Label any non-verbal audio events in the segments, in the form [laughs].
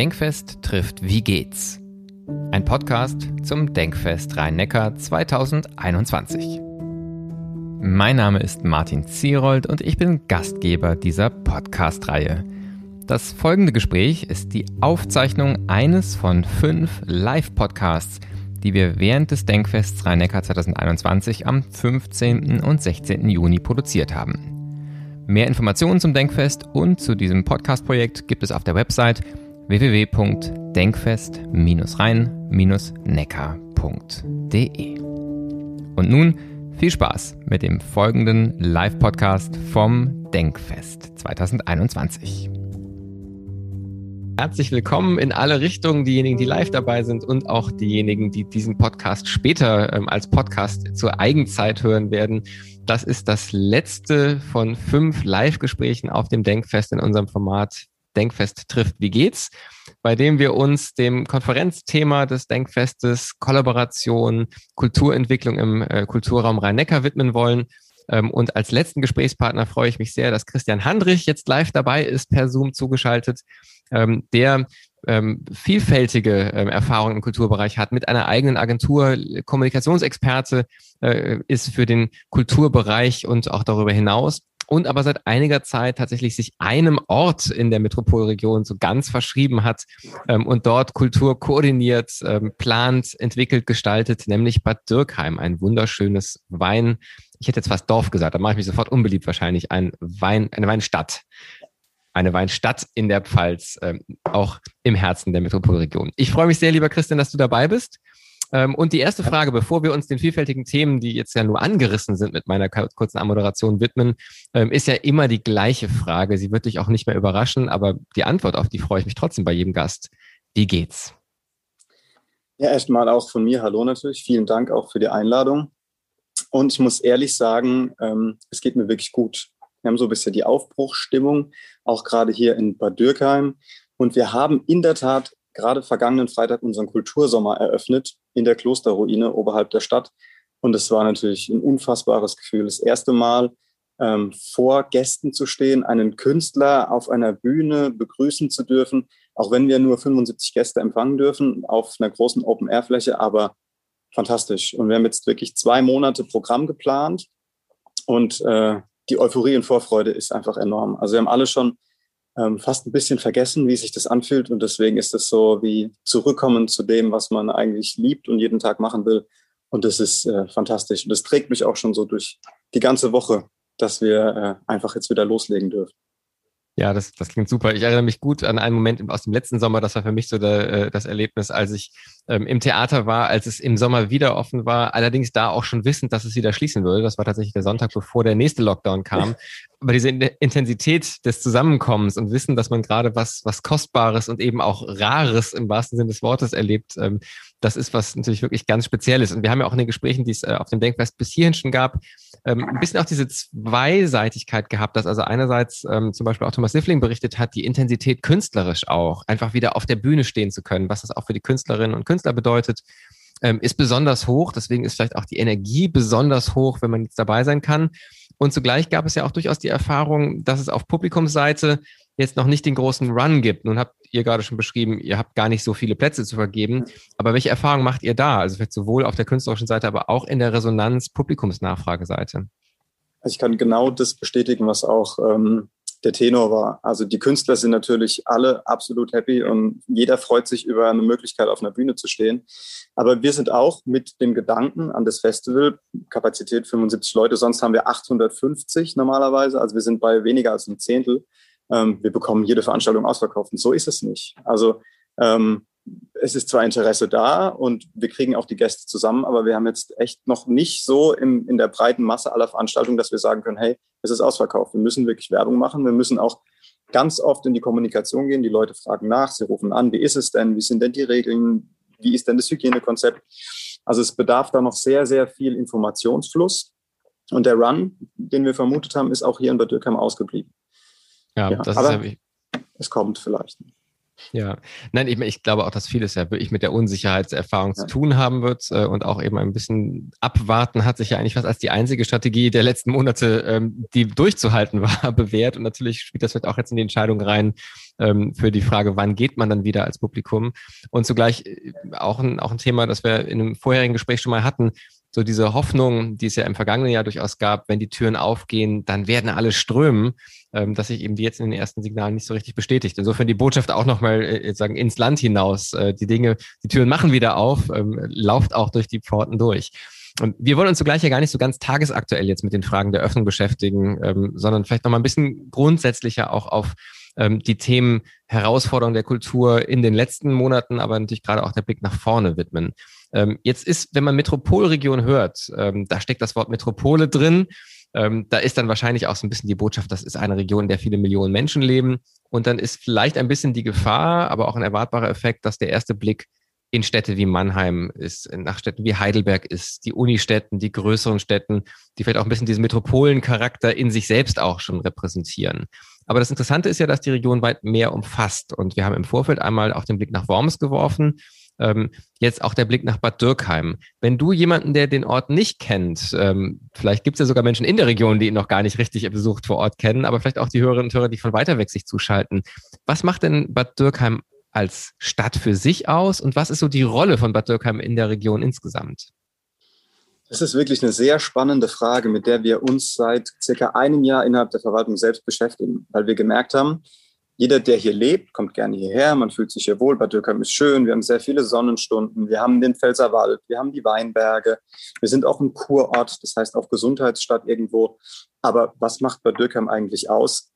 Denkfest trifft Wie geht's? Ein Podcast zum Denkfest Rhein-Neckar 2021. Mein Name ist Martin Zierold und ich bin Gastgeber dieser Podcast-Reihe. Das folgende Gespräch ist die Aufzeichnung eines von fünf Live-Podcasts, die wir während des Denkfests Rhein-Neckar 2021 am 15. und 16. Juni produziert haben. Mehr Informationen zum Denkfest und zu diesem Podcast-Projekt gibt es auf der Website www.denkfest-rhein-neckar.de. Und nun viel Spaß mit dem folgenden Live-Podcast vom Denkfest 2021. Herzlich willkommen in alle Richtungen, diejenigen, die live dabei sind und auch diejenigen, die diesen Podcast später ähm, als Podcast zur Eigenzeit hören werden. Das ist das letzte von fünf Live-Gesprächen auf dem Denkfest in unserem Format Denkfest trifft. Wie geht's? Bei dem wir uns dem Konferenzthema des Denkfestes Kollaboration, Kulturentwicklung im äh, Kulturraum Rhein-Neckar widmen wollen. Ähm, und als letzten Gesprächspartner freue ich mich sehr, dass Christian Handrich jetzt live dabei ist, per Zoom zugeschaltet, ähm, der ähm, vielfältige Erfahrungen im Kulturbereich hat, mit einer eigenen Agentur, Kommunikationsexperte äh, ist für den Kulturbereich und auch darüber hinaus und aber seit einiger Zeit tatsächlich sich einem Ort in der Metropolregion so ganz verschrieben hat ähm, und dort Kultur koordiniert, ähm, plant, entwickelt, gestaltet, nämlich Bad Dürkheim, ein wunderschönes Wein. Ich hätte jetzt fast Dorf gesagt, da mache ich mich sofort unbeliebt wahrscheinlich, ein Wein, eine Weinstadt eine Weinstadt in der Pfalz, ähm, auch im Herzen der Metropolregion. Ich freue mich sehr, lieber Christian, dass du dabei bist. Ähm, und die erste Frage, bevor wir uns den vielfältigen Themen, die jetzt ja nur angerissen sind mit meiner kurzen Anmoderation widmen, ähm, ist ja immer die gleiche Frage. Sie wird dich auch nicht mehr überraschen, aber die Antwort auf die freue ich mich trotzdem bei jedem Gast. Wie geht's? Ja, erstmal auch von mir Hallo natürlich. Vielen Dank auch für die Einladung. Und ich muss ehrlich sagen, ähm, es geht mir wirklich gut. Wir haben so ein bisschen die Aufbruchsstimmung, auch gerade hier in Bad Dürkheim. Und wir haben in der Tat gerade vergangenen Freitag unseren Kultursommer eröffnet in der Klosterruine oberhalb der Stadt. Und es war natürlich ein unfassbares Gefühl. Das erste Mal ähm, vor Gästen zu stehen, einen Künstler auf einer Bühne begrüßen zu dürfen, auch wenn wir nur 75 Gäste empfangen dürfen auf einer großen Open-Air-Fläche, aber fantastisch. Und wir haben jetzt wirklich zwei Monate Programm geplant und äh, die Euphorie und Vorfreude ist einfach enorm. Also wir haben alle schon ähm, fast ein bisschen vergessen, wie sich das anfühlt und deswegen ist es so wie zurückkommen zu dem, was man eigentlich liebt und jeden Tag machen will. Und das ist äh, fantastisch. Und das trägt mich auch schon so durch die ganze Woche, dass wir äh, einfach jetzt wieder loslegen dürfen. Ja, das, das klingt super. Ich erinnere mich gut an einen Moment aus dem letzten Sommer. Das war für mich so der, äh, das Erlebnis, als ich ähm, im Theater war, als es im Sommer wieder offen war. Allerdings da auch schon wissend, dass es wieder schließen würde. Das war tatsächlich der Sonntag, bevor der nächste Lockdown kam. Aber diese Intensität des Zusammenkommens und Wissen, dass man gerade was, was Kostbares und eben auch Rares im wahrsten Sinne des Wortes erlebt, ähm, das ist was natürlich wirklich ganz Spezielles. Und wir haben ja auch in den Gesprächen, die es äh, auf dem Denkfest bis hierhin schon gab, ähm, ein bisschen auch diese Zweiseitigkeit gehabt, dass also einerseits ähm, zum Beispiel auch Thomas Siffling berichtet hat, die Intensität künstlerisch auch, einfach wieder auf der Bühne stehen zu können, was das auch für die Künstlerinnen und Künstler bedeutet, ähm, ist besonders hoch. Deswegen ist vielleicht auch die Energie besonders hoch, wenn man jetzt dabei sein kann. Und zugleich gab es ja auch durchaus die Erfahrung, dass es auf Publikumsseite jetzt noch nicht den großen Run gibt. Nun habt ihr gerade schon beschrieben, ihr habt gar nicht so viele Plätze zu vergeben. Aber welche Erfahrungen macht ihr da? Also vielleicht sowohl auf der künstlerischen Seite, aber auch in der Resonanz-Publikumsnachfrageseite? Also ich kann genau das bestätigen, was auch ähm, der Tenor war. Also die Künstler sind natürlich alle absolut happy und jeder freut sich über eine Möglichkeit, auf einer Bühne zu stehen. Aber wir sind auch mit dem Gedanken an das Festival, Kapazität 75 Leute, sonst haben wir 850 normalerweise, also wir sind bei weniger als einem Zehntel ähm, wir bekommen jede Veranstaltung ausverkauft. Und so ist es nicht. Also ähm, es ist zwar Interesse da und wir kriegen auch die Gäste zusammen, aber wir haben jetzt echt noch nicht so im, in der breiten Masse aller Veranstaltungen, dass wir sagen können, hey, es ist ausverkauft. Wir müssen wirklich Werbung machen. Wir müssen auch ganz oft in die Kommunikation gehen. Die Leute fragen nach, sie rufen an, wie ist es denn, wie sind denn die Regeln, wie ist denn das Hygienekonzept. Also es bedarf da noch sehr, sehr viel Informationsfluss. Und der Run, den wir vermutet haben, ist auch hier in Bad Dürkheim ausgeblieben. Ja, ja das ist ja es kommt vielleicht. Ja, nein, ich, ich glaube auch, dass vieles ja wirklich mit der Unsicherheitserfahrung ja. zu tun haben wird äh, und auch eben ein bisschen abwarten hat sich ja eigentlich fast als die einzige Strategie der letzten Monate, ähm, die durchzuhalten [laughs] war, bewährt. Und natürlich spielt das vielleicht auch jetzt in die Entscheidung rein ähm, für die Frage, wann geht man dann wieder als Publikum. Und zugleich äh, auch ein, auch ein Thema, das wir in einem vorherigen Gespräch schon mal hatten, so diese Hoffnung, die es ja im vergangenen Jahr durchaus gab, wenn die Türen aufgehen, dann werden alle strömen, ähm, dass sich eben die jetzt in den ersten Signalen nicht so richtig bestätigt. Insofern die Botschaft auch nochmal äh, sagen ins Land hinaus. Äh, die Dinge, die Türen machen wieder auf, ähm, lauft auch durch die Pforten durch. Und wir wollen uns zugleich ja gar nicht so ganz tagesaktuell jetzt mit den Fragen der Öffnung beschäftigen, ähm, sondern vielleicht nochmal ein bisschen grundsätzlicher auch auf ähm, die Themen Herausforderungen der Kultur in den letzten Monaten, aber natürlich gerade auch der Blick nach vorne widmen. Ähm, jetzt ist, wenn man Metropolregion hört, ähm, da steckt das Wort Metropole drin. Ähm, da ist dann wahrscheinlich auch so ein bisschen die Botschaft, das ist eine Region, in der viele Millionen Menschen leben. Und dann ist vielleicht ein bisschen die Gefahr, aber auch ein erwartbarer Effekt, dass der erste Blick in Städte wie Mannheim ist, nach Städten wie Heidelberg ist, die Unistädten, die größeren Städten, die vielleicht auch ein bisschen diesen Metropolencharakter in sich selbst auch schon repräsentieren. Aber das Interessante ist ja, dass die Region weit mehr umfasst. Und wir haben im Vorfeld einmal auch den Blick nach Worms geworfen ähm, jetzt auch der Blick nach Bad Dürkheim. Wenn du jemanden, der den Ort nicht kennt, ähm, vielleicht gibt es ja sogar Menschen in der Region, die ihn noch gar nicht richtig besucht vor Ort kennen, aber vielleicht auch die Hörerinnen und Hörer, die von weiter weg sich zuschalten. Was macht denn Bad Dürkheim als Stadt für sich aus und was ist so die Rolle von Bad Dürkheim in der Region insgesamt? Das ist wirklich eine sehr spannende Frage, mit der wir uns seit circa einem Jahr innerhalb der Verwaltung selbst beschäftigen, weil wir gemerkt haben, jeder, der hier lebt, kommt gerne hierher. Man fühlt sich hier wohl. Bad Dürkheim ist schön. Wir haben sehr viele Sonnenstunden. Wir haben den Pfälzerwald. Wir haben die Weinberge. Wir sind auch ein Kurort, das heißt auch Gesundheitsstadt irgendwo. Aber was macht Bad Dürkheim eigentlich aus?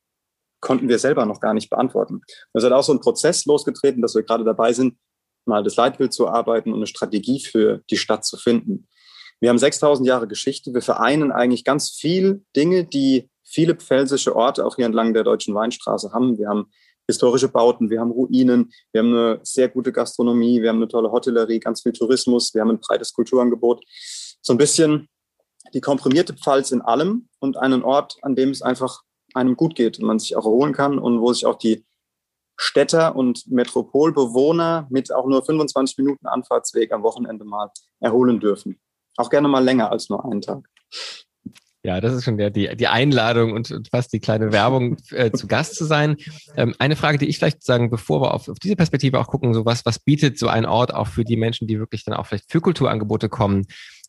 Konnten wir selber noch gar nicht beantworten. Es hat auch so ein Prozess losgetreten, dass wir gerade dabei sind, mal das Leitbild zu arbeiten und eine Strategie für die Stadt zu finden. Wir haben 6000 Jahre Geschichte. Wir vereinen eigentlich ganz viel Dinge, die viele pfälzische Orte auch hier entlang der Deutschen Weinstraße haben. Wir haben historische Bauten, wir haben Ruinen, wir haben eine sehr gute Gastronomie, wir haben eine tolle Hotellerie, ganz viel Tourismus, wir haben ein breites Kulturangebot. So ein bisschen die komprimierte Pfalz in allem und einen Ort, an dem es einfach einem gut geht und man sich auch erholen kann und wo sich auch die Städter und Metropolbewohner mit auch nur 25 Minuten Anfahrtsweg am Wochenende mal erholen dürfen. Auch gerne mal länger als nur einen Tag. Ja, das ist schon der, die, die Einladung und, und fast die kleine Werbung äh, zu Gast zu sein. Ähm, eine Frage, die ich vielleicht sagen, bevor wir auf, auf diese Perspektive auch gucken, so was, was bietet so ein Ort auch für die Menschen, die wirklich dann auch vielleicht für Kulturangebote kommen,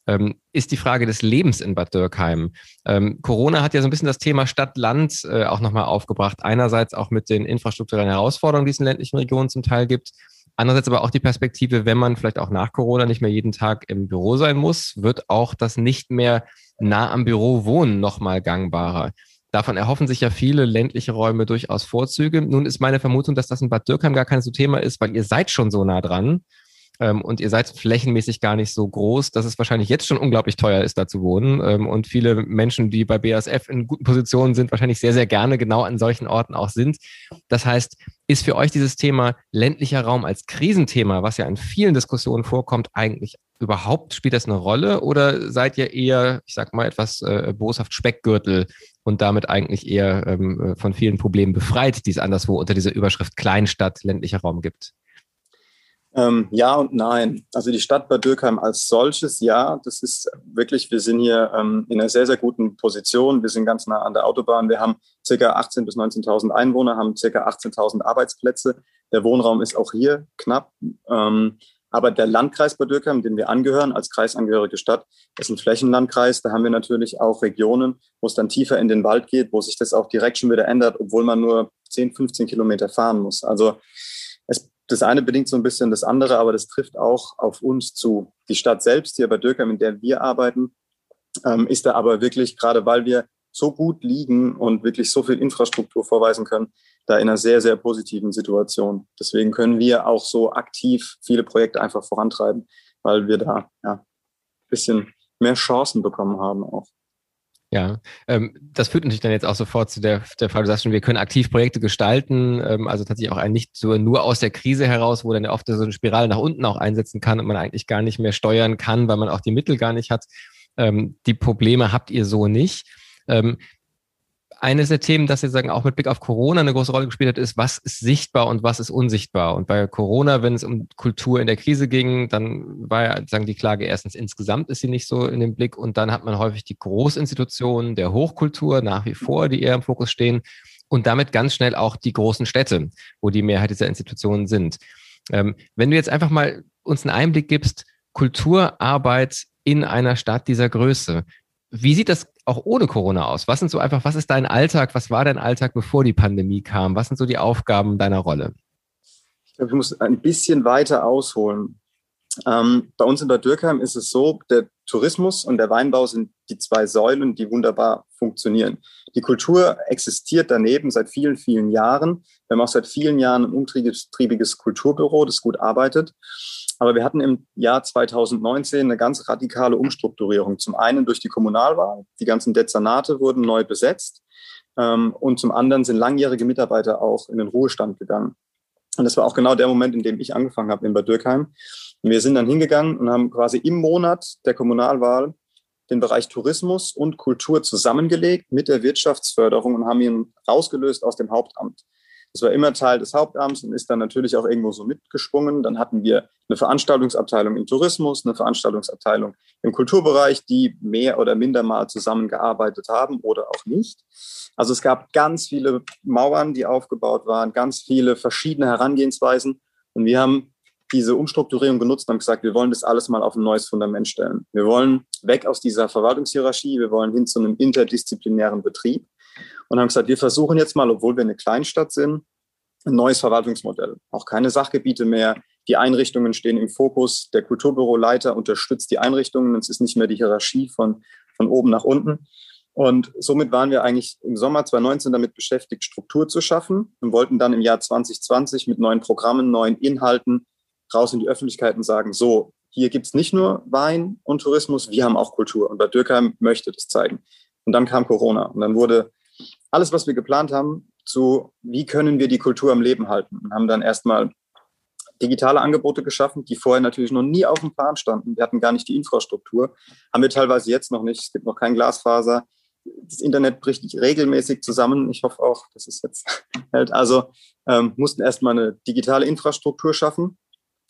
ähm, ist die Frage des Lebens in Bad Dürkheim. Ähm, Corona hat ja so ein bisschen das Thema Stadt-Land äh, auch nochmal aufgebracht. Einerseits auch mit den infrastrukturellen Herausforderungen, die es in ländlichen Regionen zum Teil gibt. Andererseits aber auch die Perspektive, wenn man vielleicht auch nach Corona nicht mehr jeden Tag im Büro sein muss, wird auch das nicht mehr nah am Büro wohnen nochmal gangbarer. Davon erhoffen sich ja viele ländliche Räume durchaus Vorzüge. Nun ist meine Vermutung, dass das in Bad Dürkheim gar kein so Thema ist, weil ihr seid schon so nah dran ähm, und ihr seid flächenmäßig gar nicht so groß, dass es wahrscheinlich jetzt schon unglaublich teuer ist, da zu wohnen. Ähm, und viele Menschen, die bei BASF in guten Positionen sind, wahrscheinlich sehr, sehr gerne genau an solchen Orten auch sind. Das heißt, ist für euch dieses Thema ländlicher Raum als Krisenthema, was ja in vielen Diskussionen vorkommt, eigentlich überhaupt, spielt das eine Rolle oder seid ihr eher, ich sag mal, etwas äh, boshaft Speckgürtel und damit eigentlich eher ähm, äh, von vielen Problemen befreit, die es anderswo unter dieser Überschrift Kleinstadt, ländlicher Raum gibt? Ähm, ja und nein. Also die Stadt Bad Dürkheim als solches, ja, das ist wirklich, wir sind hier ähm, in einer sehr, sehr guten Position. Wir sind ganz nah an der Autobahn. Wir haben circa 18.000 bis 19.000 Einwohner, haben circa 18.000 Arbeitsplätze. Der Wohnraum ist auch hier knapp. Ähm, aber der Landkreis Bad Dürkheim, dem wir angehören, als kreisangehörige Stadt, ist ein Flächenlandkreis. Da haben wir natürlich auch Regionen, wo es dann tiefer in den Wald geht, wo sich das auch direkt schon wieder ändert, obwohl man nur 10, 15 Kilometer fahren muss. Also das eine bedingt so ein bisschen das andere, aber das trifft auch auf uns zu. Die Stadt selbst, hier bei Dürkheim, in der wir arbeiten, ähm, ist da aber wirklich, gerade weil wir so gut liegen und wirklich so viel Infrastruktur vorweisen können, da in einer sehr, sehr positiven Situation. Deswegen können wir auch so aktiv viele Projekte einfach vorantreiben, weil wir da ja, ein bisschen mehr Chancen bekommen haben auch. Ja, ähm, das führt natürlich dann jetzt auch sofort zu der, der Frage, du sagst schon, wir können aktiv Projekte gestalten, ähm, also tatsächlich auch ein nicht so nur aus der Krise heraus, wo dann oft so eine Spirale nach unten auch einsetzen kann und man eigentlich gar nicht mehr steuern kann, weil man auch die Mittel gar nicht hat. Ähm, die Probleme habt ihr so nicht. Ähm, eines der Themen, das sozusagen auch mit Blick auf Corona eine große Rolle gespielt hat, ist, was ist sichtbar und was ist unsichtbar. Und bei Corona, wenn es um Kultur in der Krise ging, dann war ja sagen die Klage erstens insgesamt ist sie nicht so in dem Blick und dann hat man häufig die Großinstitutionen der Hochkultur nach wie vor, die eher im Fokus stehen und damit ganz schnell auch die großen Städte, wo die Mehrheit dieser Institutionen sind. Ähm, wenn du jetzt einfach mal uns einen Einblick gibst, Kulturarbeit in einer Stadt dieser Größe. Wie sieht das auch ohne Corona aus? Was sind so einfach, was ist dein Alltag? Was war dein Alltag, bevor die Pandemie kam? Was sind so die Aufgaben deiner Rolle? Ich glaube, ich muss ein bisschen weiter ausholen. Ähm, bei uns in Bad Dürkheim ist es so, der Tourismus und der Weinbau sind die zwei Säulen, die wunderbar funktionieren. Die Kultur existiert daneben seit vielen, vielen Jahren. Wir haben auch seit vielen Jahren ein umtriebiges Kulturbüro, das gut arbeitet. Aber wir hatten im Jahr 2019 eine ganz radikale Umstrukturierung. Zum einen durch die Kommunalwahl. Die ganzen Dezernate wurden neu besetzt. Ähm, und zum anderen sind langjährige Mitarbeiter auch in den Ruhestand gegangen. Und das war auch genau der Moment, in dem ich angefangen habe in Bad Dürkheim. Und wir sind dann hingegangen und haben quasi im Monat der Kommunalwahl den Bereich Tourismus und Kultur zusammengelegt mit der Wirtschaftsförderung und haben ihn rausgelöst aus dem Hauptamt. Das war immer Teil des Hauptamts und ist dann natürlich auch irgendwo so mitgesprungen. Dann hatten wir eine Veranstaltungsabteilung im Tourismus, eine Veranstaltungsabteilung im Kulturbereich, die mehr oder minder mal zusammengearbeitet haben oder auch nicht. Also es gab ganz viele Mauern, die aufgebaut waren, ganz viele verschiedene Herangehensweisen. Und wir haben diese Umstrukturierung genutzt und haben gesagt, wir wollen das alles mal auf ein neues Fundament stellen. Wir wollen weg aus dieser Verwaltungshierarchie, wir wollen hin zu einem interdisziplinären Betrieb und haben gesagt, wir versuchen jetzt mal, obwohl wir eine Kleinstadt sind, ein neues Verwaltungsmodell. Auch keine Sachgebiete mehr. Die Einrichtungen stehen im Fokus. Der Kulturbüroleiter unterstützt die Einrichtungen. Es ist nicht mehr die Hierarchie von, von oben nach unten. Und somit waren wir eigentlich im Sommer 2019 damit beschäftigt, Struktur zu schaffen und wollten dann im Jahr 2020 mit neuen Programmen, neuen Inhalten raus in die Öffentlichkeit und sagen, so, hier gibt es nicht nur Wein und Tourismus, wir haben auch Kultur. Und Bad Dürkheim möchte das zeigen. Und dann kam Corona. Und dann wurde alles, was wir geplant haben, zu, wie können wir die Kultur am Leben halten. Und haben dann erstmal digitale Angebote geschaffen, die vorher natürlich noch nie auf dem Plan standen. Wir hatten gar nicht die Infrastruktur. Haben wir teilweise jetzt noch nicht. Es gibt noch kein Glasfaser. Das Internet bricht regelmäßig zusammen. Ich hoffe auch, dass es jetzt [laughs] hält. Also ähm, mussten erstmal eine digitale Infrastruktur schaffen.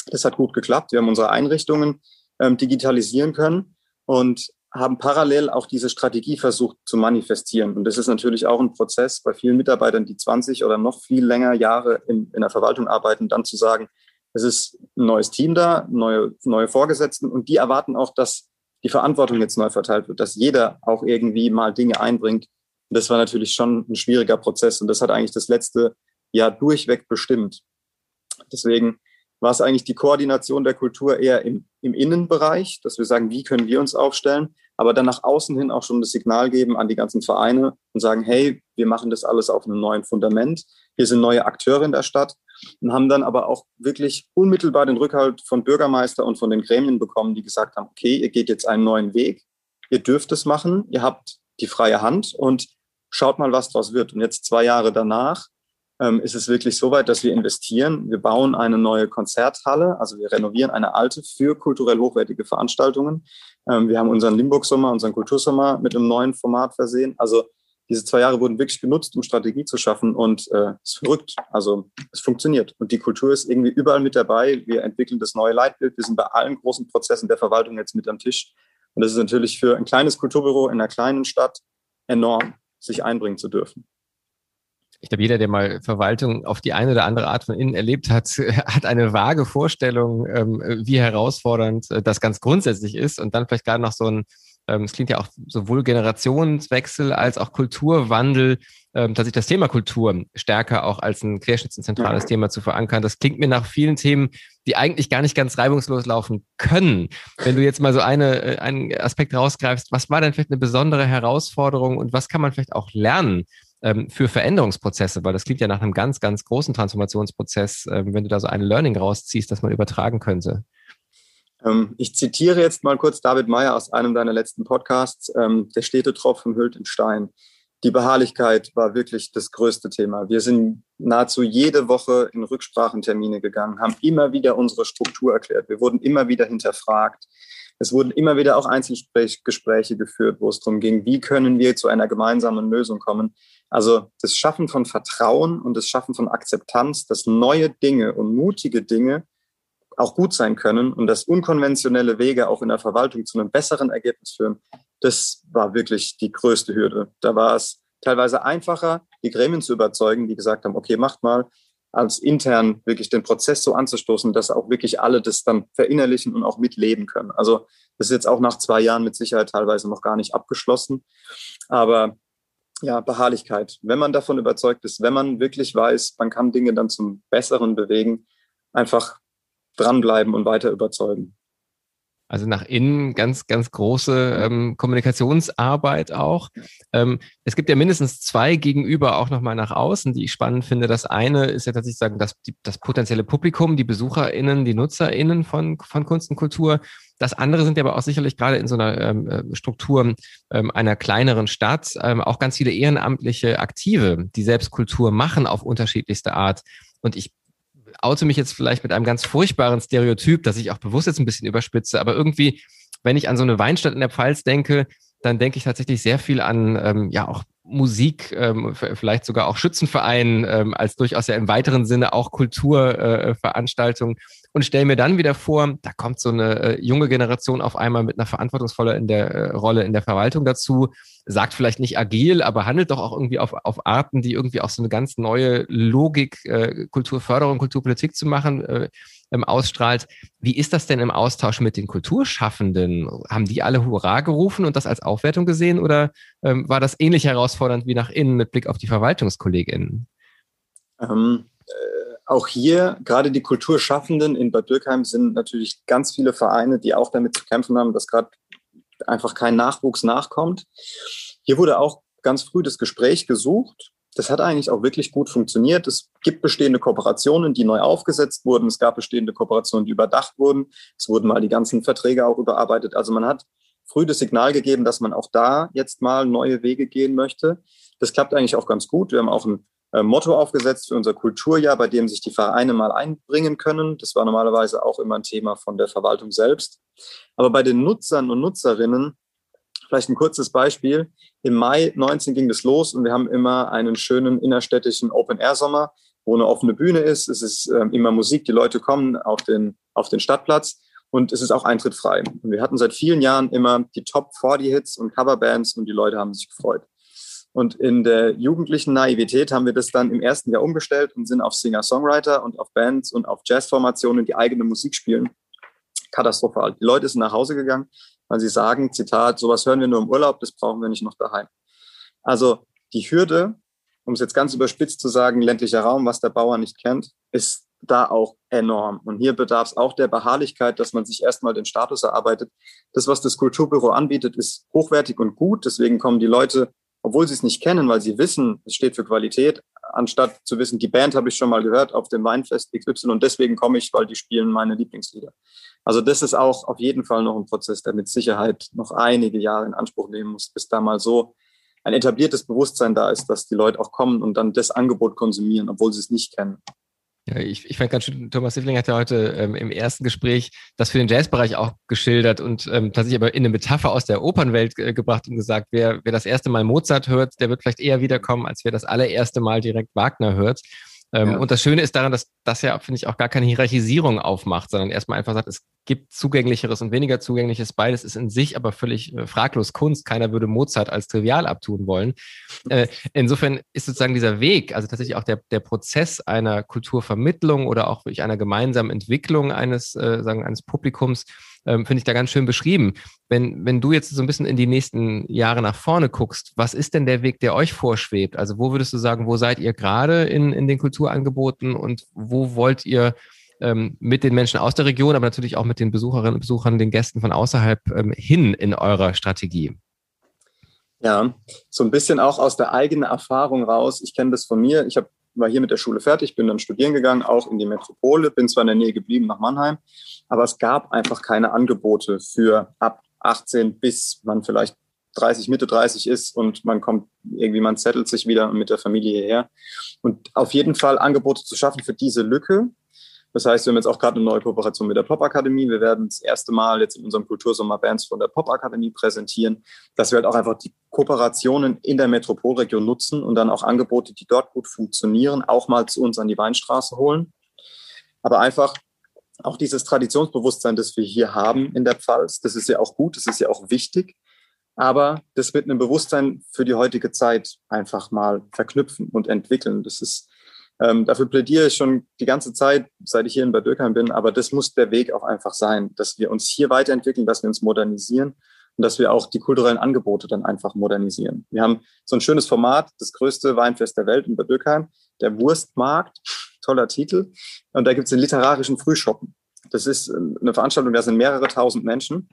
Das hat gut geklappt. Wir haben unsere Einrichtungen ähm, digitalisieren können und haben parallel auch diese Strategie versucht zu manifestieren. Und das ist natürlich auch ein Prozess bei vielen Mitarbeitern, die 20 oder noch viel länger Jahre in, in der Verwaltung arbeiten, dann zu sagen, es ist ein neues Team da, neue, neue Vorgesetzten und die erwarten auch, dass die Verantwortung jetzt neu verteilt wird, dass jeder auch irgendwie mal Dinge einbringt. Und das war natürlich schon ein schwieriger Prozess und das hat eigentlich das letzte Jahr durchweg bestimmt. Deswegen war es eigentlich die Koordination der Kultur eher im, im Innenbereich, dass wir sagen, wie können wir uns aufstellen, aber dann nach außen hin auch schon das Signal geben an die ganzen Vereine und sagen, hey, wir machen das alles auf einem neuen Fundament. Wir sind neue Akteure in der Stadt und haben dann aber auch wirklich unmittelbar den Rückhalt von Bürgermeister und von den Gremien bekommen, die gesagt haben, okay, ihr geht jetzt einen neuen Weg, ihr dürft es machen, ihr habt die freie Hand und schaut mal, was daraus wird. Und jetzt zwei Jahre danach ähm, ist es wirklich so weit, dass wir investieren. Wir bauen eine neue Konzerthalle, also wir renovieren eine alte für kulturell hochwertige Veranstaltungen. Ähm, wir haben unseren Limburg-Sommer, unseren Kultursommer mit einem neuen Format versehen. Also diese zwei Jahre wurden wirklich genutzt, um Strategie zu schaffen und äh, es verrückt. Also es funktioniert und die Kultur ist irgendwie überall mit dabei. Wir entwickeln das neue Leitbild. Wir sind bei allen großen Prozessen der Verwaltung jetzt mit am Tisch. Und das ist natürlich für ein kleines Kulturbüro in einer kleinen Stadt enorm, sich einbringen zu dürfen ich glaube, jeder, der mal Verwaltung auf die eine oder andere Art von innen erlebt hat, [laughs] hat eine vage Vorstellung, ähm, wie herausfordernd äh, das ganz grundsätzlich ist. Und dann vielleicht gerade noch so ein, ähm, es klingt ja auch sowohl Generationswechsel als auch Kulturwandel, ähm, dass sich das Thema Kultur stärker auch als ein querschnitts- und zentrales ja. Thema zu verankern. Das klingt mir nach vielen Themen, die eigentlich gar nicht ganz reibungslos laufen können. Wenn du jetzt mal so eine, äh, einen Aspekt rausgreifst, was war denn vielleicht eine besondere Herausforderung und was kann man vielleicht auch lernen ähm, für Veränderungsprozesse, weil das klingt ja nach einem ganz, ganz großen Transformationsprozess, ähm, wenn du da so ein Learning rausziehst, das man übertragen könnte. Ähm, ich zitiere jetzt mal kurz David Meyer aus einem deiner letzten Podcasts. Ähm, der stete Tropfen hüllt in Stein. Die Beharrlichkeit war wirklich das größte Thema. Wir sind nahezu jede Woche in Rücksprachentermine gegangen, haben immer wieder unsere Struktur erklärt. Wir wurden immer wieder hinterfragt. Es wurden immer wieder auch Einzelgespräche geführt, wo es darum ging, wie können wir zu einer gemeinsamen Lösung kommen. Also das Schaffen von Vertrauen und das Schaffen von Akzeptanz, dass neue Dinge und mutige Dinge auch gut sein können und dass unkonventionelle Wege auch in der Verwaltung zu einem besseren Ergebnis führen, das war wirklich die größte Hürde. Da war es teilweise einfacher, die Gremien zu überzeugen, die gesagt haben, okay, macht mal, als intern wirklich den Prozess so anzustoßen, dass auch wirklich alle das dann verinnerlichen und auch mitleben können. Also das ist jetzt auch nach zwei Jahren mit Sicherheit teilweise noch gar nicht abgeschlossen. Aber ja, Beharrlichkeit. Wenn man davon überzeugt ist, wenn man wirklich weiß, man kann Dinge dann zum Besseren bewegen, einfach dranbleiben und weiter überzeugen. Also nach innen ganz, ganz große ähm, Kommunikationsarbeit auch. Ähm, es gibt ja mindestens zwei gegenüber auch nochmal nach außen, die ich spannend finde. Das eine ist ja tatsächlich sagen, dass die, das potenzielle Publikum, die BesucherInnen, die NutzerInnen von, von Kunst und Kultur. Das andere sind ja aber auch sicherlich gerade in so einer ähm, äh, Struktur ähm, einer kleineren Stadt ähm, auch ganz viele ehrenamtliche Aktive, die selbst Kultur machen auf unterschiedlichste Art. Und ich oute mich jetzt vielleicht mit einem ganz furchtbaren Stereotyp, das ich auch bewusst jetzt ein bisschen überspitze, aber irgendwie, wenn ich an so eine Weinstadt in der Pfalz denke, dann denke ich tatsächlich sehr viel an ähm, ja auch Musik, ähm, vielleicht sogar auch Schützenverein ähm, als durchaus ja im weiteren Sinne auch Kulturveranstaltung. äh, und stelle mir dann wieder vor, da kommt so eine äh, junge Generation auf einmal mit einer verantwortungsvollen in der, äh, Rolle in der Verwaltung dazu, sagt vielleicht nicht agil, aber handelt doch auch irgendwie auf, auf Arten, die irgendwie auch so eine ganz neue Logik, äh, Kulturförderung, Kulturpolitik zu machen, äh, ähm, ausstrahlt. Wie ist das denn im Austausch mit den Kulturschaffenden? Haben die alle Hurra gerufen und das als Aufwertung gesehen oder ähm, war das ähnlich herausfordernd wie nach innen mit Blick auf die VerwaltungskollegInnen? Ähm, äh, auch hier, gerade die Kulturschaffenden in Bad Dürkheim sind natürlich ganz viele Vereine, die auch damit zu kämpfen haben, dass gerade einfach kein Nachwuchs nachkommt. Hier wurde auch ganz früh das Gespräch gesucht. Das hat eigentlich auch wirklich gut funktioniert. Es gibt bestehende Kooperationen, die neu aufgesetzt wurden. Es gab bestehende Kooperationen, die überdacht wurden. Es wurden mal die ganzen Verträge auch überarbeitet. Also man hat früh das Signal gegeben, dass man auch da jetzt mal neue Wege gehen möchte. Das klappt eigentlich auch ganz gut. Wir haben auch ein Motto aufgesetzt für unser Kulturjahr, bei dem sich die Vereine mal einbringen können. Das war normalerweise auch immer ein Thema von der Verwaltung selbst. Aber bei den Nutzern und Nutzerinnen, vielleicht ein kurzes Beispiel. Im Mai 19 ging das los und wir haben immer einen schönen innerstädtischen Open-Air-Sommer, wo eine offene Bühne ist. Es ist äh, immer Musik, die Leute kommen auf den, auf den Stadtplatz und es ist auch eintrittfrei. Und wir hatten seit vielen Jahren immer die Top 40 Hits und Coverbands und die Leute haben sich gefreut. Und in der jugendlichen Naivität haben wir das dann im ersten Jahr umgestellt und sind auf Singer-Songwriter und auf Bands und auf Jazzformationen, die eigene Musik spielen. Katastrophal. Die Leute sind nach Hause gegangen, weil sie sagen, Zitat, sowas hören wir nur im Urlaub, das brauchen wir nicht noch daheim. Also die Hürde, um es jetzt ganz überspitzt zu sagen, ländlicher Raum, was der Bauer nicht kennt, ist da auch enorm. Und hier bedarf es auch der Beharrlichkeit, dass man sich erstmal den Status erarbeitet. Das, was das Kulturbüro anbietet, ist hochwertig und gut. Deswegen kommen die Leute obwohl sie es nicht kennen, weil sie wissen, es steht für Qualität, anstatt zu wissen, die Band habe ich schon mal gehört auf dem Weinfest XY und deswegen komme ich, weil die spielen meine Lieblingslieder. Also das ist auch auf jeden Fall noch ein Prozess, der mit Sicherheit noch einige Jahre in Anspruch nehmen muss, bis da mal so ein etabliertes Bewusstsein da ist, dass die Leute auch kommen und dann das Angebot konsumieren, obwohl sie es nicht kennen. Ja, ich, ich fand ganz schön, Thomas Siffling hat ja heute ähm, im ersten Gespräch das für den Jazzbereich auch geschildert und ähm, tatsächlich aber in eine Metapher aus der Opernwelt äh, gebracht und gesagt, wer, wer das erste Mal Mozart hört, der wird vielleicht eher wiederkommen, als wer das allererste Mal direkt Wagner hört. Ähm, ja. Und das Schöne ist daran, dass das ja, finde ich, auch gar keine Hierarchisierung aufmacht, sondern erstmal einfach sagt, es gibt zugänglicheres und weniger zugängliches. Beides ist in sich aber völlig äh, fraglos Kunst. Keiner würde Mozart als trivial abtun wollen. Äh, insofern ist sozusagen dieser Weg, also tatsächlich auch der, der Prozess einer Kulturvermittlung oder auch wirklich einer gemeinsamen Entwicklung eines, äh, sagen, eines Publikums, ähm, finde ich da ganz schön beschrieben. Wenn, wenn du jetzt so ein bisschen in die nächsten Jahre nach vorne guckst, was ist denn der Weg, der euch vorschwebt? Also wo würdest du sagen, wo seid ihr gerade in, in den Kulturangeboten und wo wollt ihr ähm, mit den Menschen aus der Region, aber natürlich auch mit den Besucherinnen und Besuchern, den Gästen von außerhalb ähm, hin in eurer Strategie? Ja, so ein bisschen auch aus der eigenen Erfahrung raus. Ich kenne das von mir. Ich habe war hier mit der Schule fertig, bin dann studieren gegangen, auch in die Metropole, bin zwar in der Nähe geblieben nach Mannheim, aber es gab einfach keine Angebote für ab 18 bis man vielleicht 30, Mitte 30 ist und man kommt irgendwie, man zettelt sich wieder mit der Familie hierher. Und auf jeden Fall Angebote zu schaffen für diese Lücke. Das heißt, wir haben jetzt auch gerade eine neue Kooperation mit der Popakademie. Wir werden das erste Mal jetzt in unserem Kultursommer Bands von der Popakademie präsentieren, dass wir halt auch einfach die Kooperationen in der Metropolregion nutzen und dann auch Angebote, die dort gut funktionieren, auch mal zu uns an die Weinstraße holen. Aber einfach auch dieses Traditionsbewusstsein, das wir hier haben in der Pfalz, das ist ja auch gut, das ist ja auch wichtig. Aber das mit einem Bewusstsein für die heutige Zeit einfach mal verknüpfen und entwickeln. Das ist ähm, dafür plädiere ich schon die ganze Zeit, seit ich hier in Bad Dürkheim bin. Aber das muss der Weg auch einfach sein, dass wir uns hier weiterentwickeln, dass wir uns modernisieren und dass wir auch die kulturellen Angebote dann einfach modernisieren. Wir haben so ein schönes Format, das größte Weinfest der Welt in Bad Dürkheim, der Wurstmarkt, toller Titel. Und da gibt es den literarischen Frühschoppen. Das ist ähm, eine Veranstaltung, da sind mehrere tausend Menschen.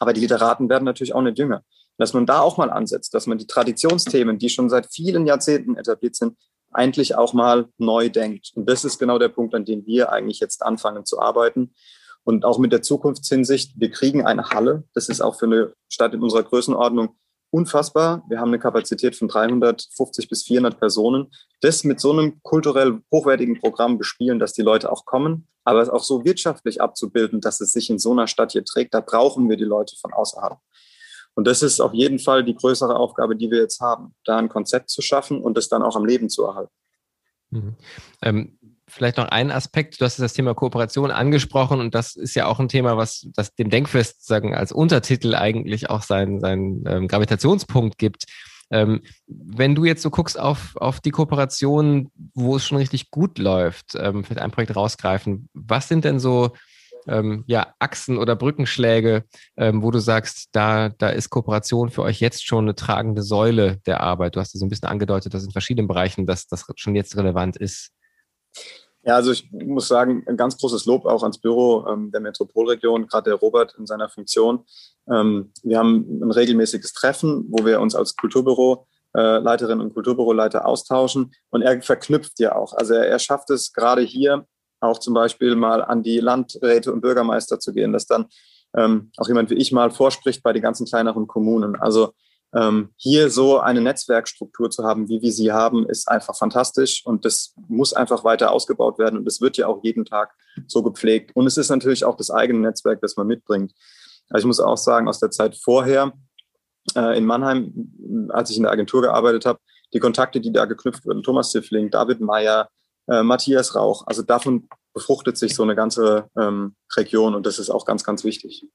Aber die Literaten werden natürlich auch nicht jünger. Dass man da auch mal ansetzt, dass man die Traditionsthemen, die schon seit vielen Jahrzehnten etabliert sind, eigentlich auch mal neu denkt. Und das ist genau der Punkt, an dem wir eigentlich jetzt anfangen zu arbeiten. Und auch mit der Zukunftshinsicht, wir kriegen eine Halle. Das ist auch für eine Stadt in unserer Größenordnung unfassbar. Wir haben eine Kapazität von 350 bis 400 Personen. Das mit so einem kulturell hochwertigen Programm bespielen, dass die Leute auch kommen, aber es auch so wirtschaftlich abzubilden, dass es sich in so einer Stadt hier trägt, da brauchen wir die Leute von außerhalb. Und das ist auf jeden Fall die größere Aufgabe, die wir jetzt haben, da ein Konzept zu schaffen und es dann auch am Leben zu erhalten. Mhm. Ähm, vielleicht noch ein Aspekt, du hast das Thema Kooperation angesprochen und das ist ja auch ein Thema, was das dem Denkfest sagen als Untertitel eigentlich auch seinen, seinen ähm, Gravitationspunkt gibt. Ähm, wenn du jetzt so guckst auf, auf die Kooperation, wo es schon richtig gut läuft, ähm, vielleicht ein Projekt rausgreifen, was sind denn so ähm, ja, Achsen oder Brückenschläge, ähm, wo du sagst, da, da ist Kooperation für euch jetzt schon eine tragende Säule der Arbeit? Du hast ja so ein bisschen angedeutet, dass in verschiedenen Bereichen dass das schon jetzt relevant ist. Ja, also ich muss sagen, ein ganz großes Lob auch ans Büro ähm, der Metropolregion, gerade der Robert in seiner Funktion. Ähm, wir haben ein regelmäßiges Treffen, wo wir uns als Kulturbüro äh, Leiterinnen und Kulturbüroleiter austauschen. Und er verknüpft ja auch. Also er, er schafft es gerade hier auch zum Beispiel mal an die Landräte und Bürgermeister zu gehen, dass dann ähm, auch jemand wie ich mal vorspricht bei den ganzen kleineren Kommunen. Also ähm, hier so eine Netzwerkstruktur zu haben, wie wir sie haben, ist einfach fantastisch und das muss einfach weiter ausgebaut werden und das wird ja auch jeden Tag so gepflegt. Und es ist natürlich auch das eigene Netzwerk, das man mitbringt. Also ich muss auch sagen, aus der Zeit vorher äh, in Mannheim, als ich in der Agentur gearbeitet habe, die Kontakte, die da geknüpft wurden, Thomas Ziffling, David Meyer, äh, Matthias Rauch. Also davon befruchtet sich so eine ganze ähm, Region und das ist auch ganz, ganz wichtig.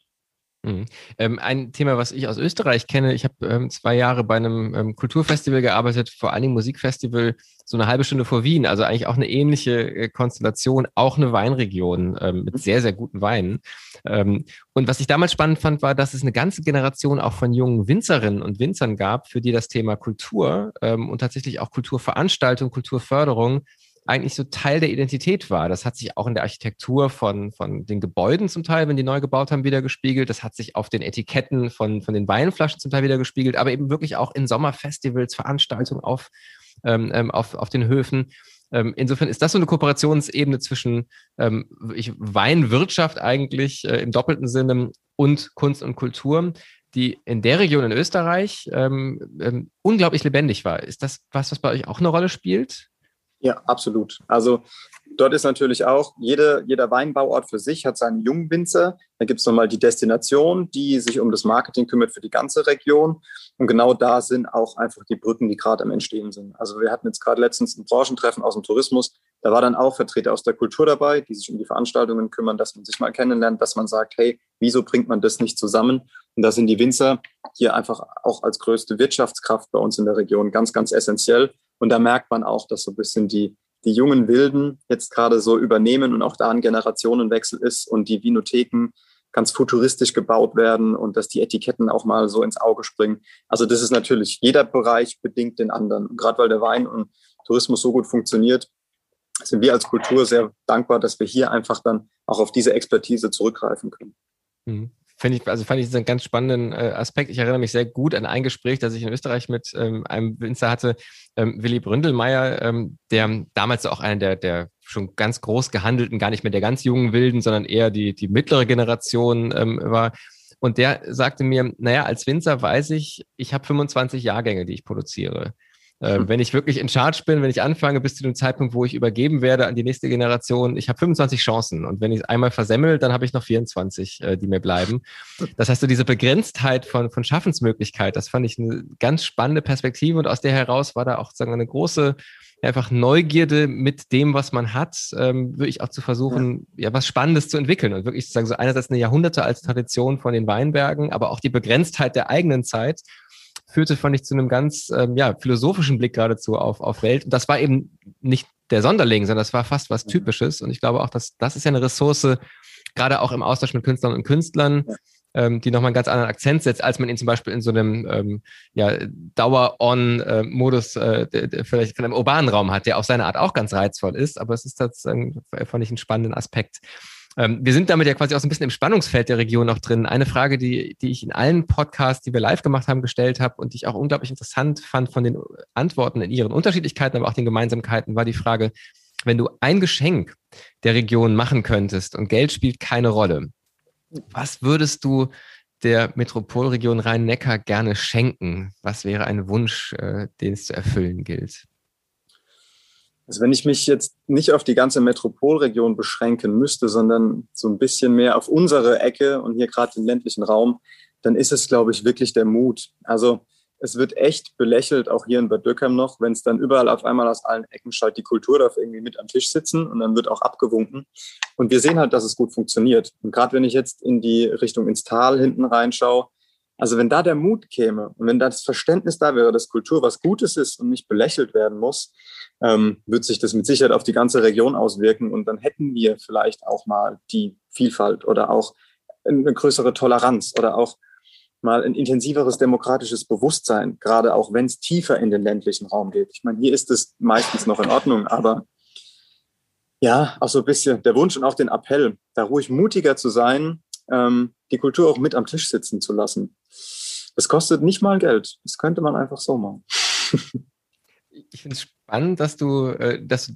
Mhm. Ähm, ein Thema, was ich aus Österreich kenne, ich habe ähm, zwei Jahre bei einem ähm, Kulturfestival gearbeitet, vor Dingen Musikfestival, so eine halbe Stunde vor Wien, also eigentlich auch eine ähnliche äh, Konstellation, auch eine Weinregion ähm, mit sehr, sehr guten Weinen. Ähm, und was ich damals spannend fand, war, dass es eine ganze Generation auch von jungen Winzerinnen und Winzern gab, für die das Thema Kultur und tatsächlich auch Kulturveranstaltung, Kulturförderung eigentlich so Teil der Identität war. Das hat sich auch in der Architektur von, von den Gebäuden zum Teil, wenn die neu gebaut haben, wieder gespiegelt. Das hat sich auf den Etiketten von, von den Weinflaschen zum Teil wieder gespiegelt, aber eben wirklich auch in Sommerfestivals, Veranstaltungen auf, ähm, ähm auf, auf den Höfen. Ähm, insofern ist das so eine Kooperationsebene zwischen ähm, Weinwirtschaft eigentlich äh, im doppelten Sinne und Kunst und Kultur, die in der Region in Österreich ähm, ähm, unglaublich lebendig war. Ist das was, was bei euch auch eine Rolle spielt? Ja, absolut. Also dort ist natürlich auch, jede, jeder Weinbauort für sich hat seinen Jungwinzer. Da gibt es nochmal die Destination, die sich um das Marketing kümmert für die ganze Region. Und genau da sind auch einfach die Brücken, die gerade am Entstehen sind. Also wir hatten jetzt gerade letztens ein Branchentreffen aus dem Tourismus. Da war dann auch Vertreter aus der Kultur dabei, die sich um die Veranstaltungen kümmern, dass man sich mal kennenlernt, dass man sagt, hey, wieso bringt man das nicht zusammen? Und da sind die Winzer hier einfach auch als größte Wirtschaftskraft bei uns in der Region ganz, ganz essentiell. Und da merkt man auch, dass so ein bisschen die, die jungen Wilden jetzt gerade so übernehmen und auch da ein Generationenwechsel ist und die Vinotheken ganz futuristisch gebaut werden und dass die Etiketten auch mal so ins Auge springen. Also das ist natürlich, jeder Bereich bedingt den anderen. Und gerade weil der Wein und Tourismus so gut funktioniert, sind wir als Kultur sehr dankbar, dass wir hier einfach dann auch auf diese Expertise zurückgreifen können. Mhm. Finde ich, also fand ich einen ganz spannenden äh, Aspekt. Ich erinnere mich sehr gut an ein Gespräch, das ich in Österreich mit ähm, einem Winzer hatte, ähm, Willi Bründelmeier, ähm, der damals auch einer der, der schon ganz groß gehandelten, gar nicht mehr der ganz jungen Wilden, sondern eher die, die mittlere Generation ähm, war. Und der sagte mir, naja, als Winzer weiß ich, ich habe 25 Jahrgänge, die ich produziere. Äh, [laughs] wenn ich wirklich in Charge bin, wenn ich anfange bis zu dem Zeitpunkt, wo ich übergeben werde an die nächste Generation, ich habe 25 Chancen und wenn ich es einmal versemmel, dann habe ich noch 24, äh, die mir bleiben. Das heißt, so diese Begrenztheit von, von Schaffensmöglichkeit, das fand ich eine ganz spannende Perspektive und aus der heraus war da auch sagen, eine große einfach Neugierde mit dem, was man hat, ähm, wirklich auch zu versuchen, ja. ja. was Spannendes zu entwickeln und wirklich zu sagen, so einerseits eine Jahrhunderte als Tradition von den Weinbergen, aber auch die Begrenztheit der eigenen Zeit führte, fand ich, zu einem ganz ähm, ja, philosophischen Blick geradezu auf, auf Welt. Und das war eben nicht der Sonderling, sondern das war fast was Typisches. Und ich glaube auch, dass das ist ja eine Ressource, gerade auch im Austausch mit Künstlern und Künstlern, ähm, die nochmal einen ganz anderen Akzent setzt, als man ihn zum Beispiel in so einem ähm, ja, Dauer-On-Modus äh, vielleicht von einem urbanen Raum hat, der auf seine Art auch ganz reizvoll ist. Aber es ist tatsächlich, fand ich, einen spannenden Aspekt. Ähm, wir sind damit ja quasi auch so ein bisschen im Spannungsfeld der Region noch drin. Eine Frage, die, die ich in allen Podcasts, die wir live gemacht haben, gestellt habe und die ich auch unglaublich interessant fand von den Antworten in ihren Unterschiedlichkeiten, aber auch den Gemeinsamkeiten, war die Frage, wenn du ein Geschenk der Region machen könntest und Geld spielt keine Rolle, was würdest du der Metropolregion Rhein-Neckar gerne schenken? Was wäre ein Wunsch, äh, den es zu erfüllen gilt? Also wenn ich mich jetzt nicht auf die ganze Metropolregion beschränken müsste, sondern so ein bisschen mehr auf unsere Ecke und hier gerade den ländlichen Raum, dann ist es, glaube ich, wirklich der Mut. Also es wird echt belächelt, auch hier in Bad Dürkheim noch, wenn es dann überall auf einmal aus allen Ecken schallt, die Kultur darf irgendwie mit am Tisch sitzen und dann wird auch abgewunken. Und wir sehen halt, dass es gut funktioniert. Und gerade wenn ich jetzt in die Richtung ins Tal hinten reinschaue, also wenn da der Mut käme und wenn da das Verständnis da wäre, dass Kultur was Gutes ist und nicht belächelt werden muss, ähm, wird sich das mit Sicherheit auf die ganze Region auswirken. Und dann hätten wir vielleicht auch mal die Vielfalt oder auch eine größere Toleranz oder auch mal ein intensiveres demokratisches Bewusstsein, gerade auch wenn es tiefer in den ländlichen Raum geht. Ich meine, hier ist es meistens noch in Ordnung, aber ja, auch so ein bisschen der Wunsch und auch den Appell, da ruhig mutiger zu sein, ähm, die Kultur auch mit am Tisch sitzen zu lassen. Das kostet nicht mal Geld. Das könnte man einfach so machen. ich finde es spannend, dass du, äh, dass du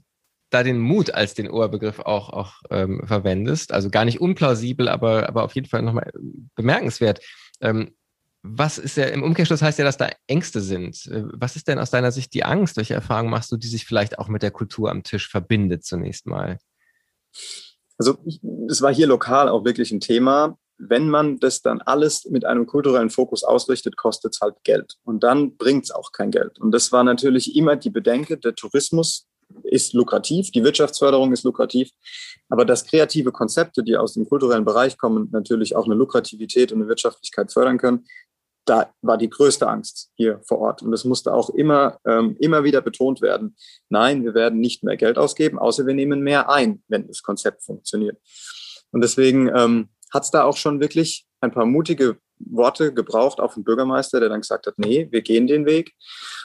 da den Mut als den Oberbegriff auch, auch ähm, verwendest. Also gar nicht unplausibel, aber, aber auf jeden Fall nochmal bemerkenswert. Ähm, was ist ja im Umkehrschluss heißt ja, dass da Ängste sind. Äh, was ist denn aus deiner Sicht die Angst? Welche Erfahrungen machst du, die sich vielleicht auch mit der Kultur am Tisch verbindet zunächst mal? Also es war hier lokal auch wirklich ein Thema. Wenn man das dann alles mit einem kulturellen Fokus ausrichtet, kostet es halt Geld. Und dann bringt es auch kein Geld. Und das war natürlich immer die Bedenke, der Tourismus ist lukrativ, die Wirtschaftsförderung ist lukrativ, aber dass kreative Konzepte, die aus dem kulturellen Bereich kommen, natürlich auch eine Lukrativität und eine Wirtschaftlichkeit fördern können, da war die größte Angst hier vor Ort. Und es musste auch immer, ähm, immer wieder betont werden, nein, wir werden nicht mehr Geld ausgeben, außer wir nehmen mehr ein, wenn das Konzept funktioniert. Und deswegen ähm, hat es da auch schon wirklich ein paar mutige Worte gebraucht, auch vom Bürgermeister, der dann gesagt hat, nee, wir gehen den Weg.